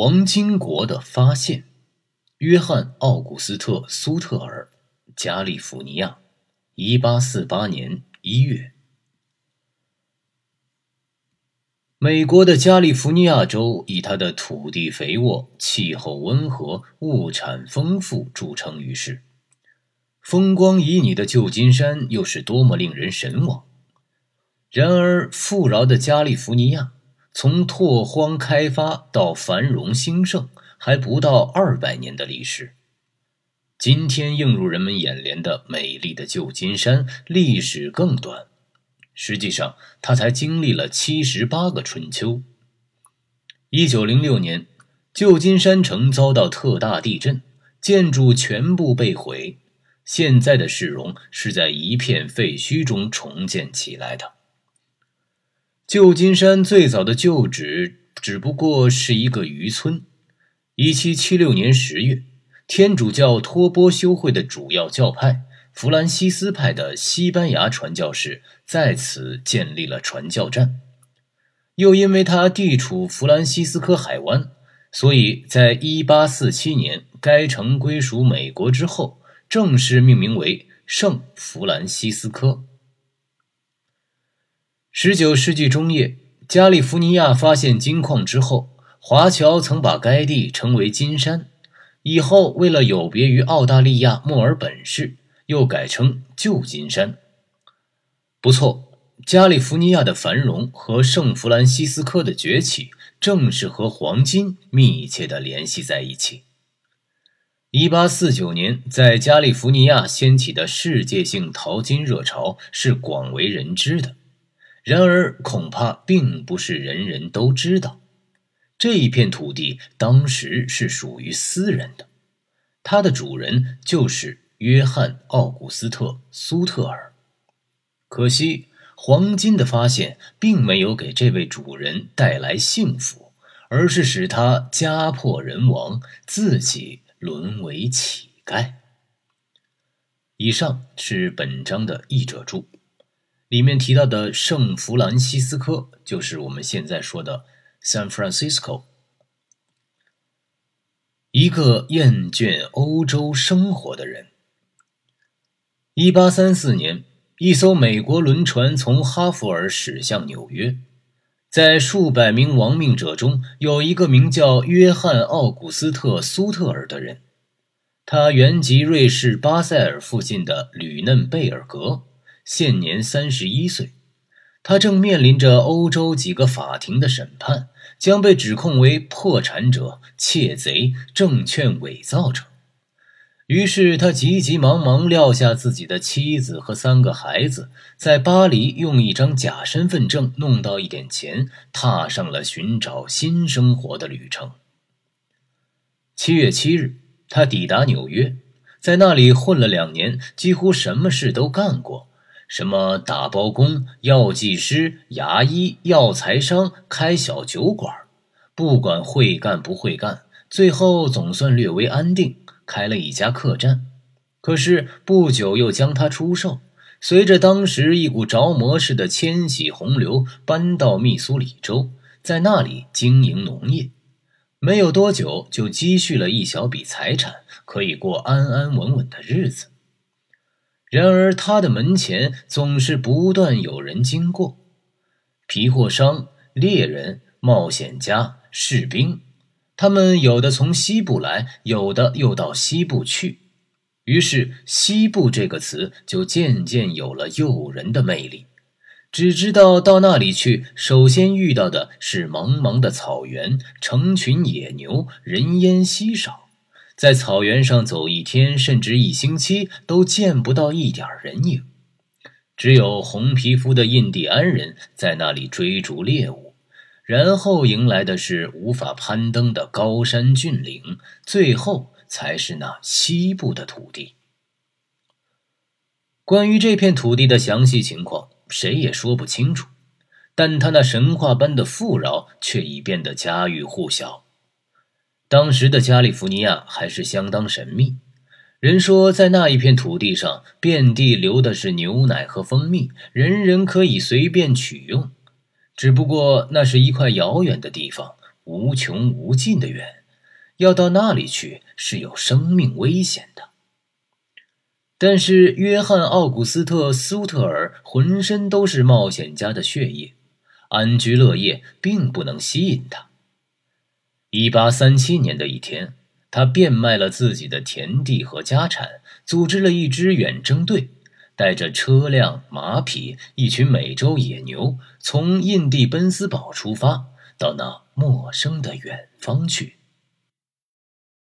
黄金国的发现，约翰·奥古斯特·苏特尔，加利福尼亚，一八四八年一月。美国的加利福尼亚州以它的土地肥沃、气候温和、物产丰富著称于世，风光旖旎的旧金山又是多么令人神往。然而，富饶的加利福尼亚。从拓荒开发到繁荣兴盛，还不到二百年的历史。今天映入人们眼帘的美丽的旧金山，历史更短。实际上，它才经历了七十八个春秋。一九零六年，旧金山城遭到特大地震，建筑全部被毁。现在的市容是在一片废墟中重建起来的。旧金山最早的旧址只不过是一个渔村。一七七六年十月，天主教托钵修会的主要教派弗兰西斯派的西班牙传教士在此建立了传教站。又因为它地处弗兰西斯科海湾，所以在一八四七年该城归属美国之后，正式命名为圣弗兰西斯科。十九世纪中叶，加利福尼亚发现金矿之后，华侨曾把该地称为金山。以后，为了有别于澳大利亚墨尔本市，又改称旧金山。不错，加利福尼亚的繁荣和圣弗兰西斯科的崛起，正是和黄金密切地联系在一起。一八四九年，在加利福尼亚掀起的世界性淘金热潮是广为人知的。然而，恐怕并不是人人都知道，这一片土地当时是属于私人的，它的主人就是约翰·奥古斯特·苏特尔。可惜，黄金的发现并没有给这位主人带来幸福，而是使他家破人亡，自己沦为乞丐。以上是本章的译者注。里面提到的圣弗兰西斯科，就是我们现在说的 San Francisco。一个厌倦欧洲生活的人。一八三四年，一艘美国轮船从哈佛尔驶向纽约，在数百名亡命者中，有一个名叫约翰·奥古斯特·苏特尔的人，他原籍瑞士巴塞尔附近的吕嫩贝尔格。现年三十一岁，他正面临着欧洲几个法庭的审判，将被指控为破产者、窃贼、证券伪造者。于是他急急忙忙撂下自己的妻子和三个孩子，在巴黎用一张假身份证弄到一点钱，踏上了寻找新生活的旅程。七月七日，他抵达纽约，在那里混了两年，几乎什么事都干过。什么打包工、药剂师、牙医、药材商、开小酒馆，不管会干不会干，最后总算略微安定，开了一家客栈。可是不久又将它出售，随着当时一股着魔似的迁徙洪流，搬到密苏里州，在那里经营农业。没有多久，就积蓄了一小笔财产，可以过安安稳稳的日子。然而，他的门前总是不断有人经过：皮货商、猎人、冒险家、士兵。他们有的从西部来，有的又到西部去。于是，“西部”这个词就渐渐有了诱人的魅力。只知道到那里去，首先遇到的是茫茫的草原，成群野牛，人烟稀少。在草原上走一天甚至一星期都见不到一点人影，只有红皮肤的印第安人在那里追逐猎物，然后迎来的是无法攀登的高山峻岭，最后才是那西部的土地。关于这片土地的详细情况，谁也说不清楚，但他那神话般的富饶却已变得家喻户晓。当时的加利福尼亚还是相当神秘，人说在那一片土地上遍地流的是牛奶和蜂蜜，人人可以随便取用。只不过那是一块遥远的地方，无穷无尽的远，要到那里去是有生命危险的。但是，约翰·奥古斯特·苏特尔浑身都是冒险家的血液，安居乐业并不能吸引他。一八三七年的一天，他变卖了自己的田地和家产，组织了一支远征队，带着车辆、马匹、一群美洲野牛，从印第奔斯堡出发，到那陌生的远方去。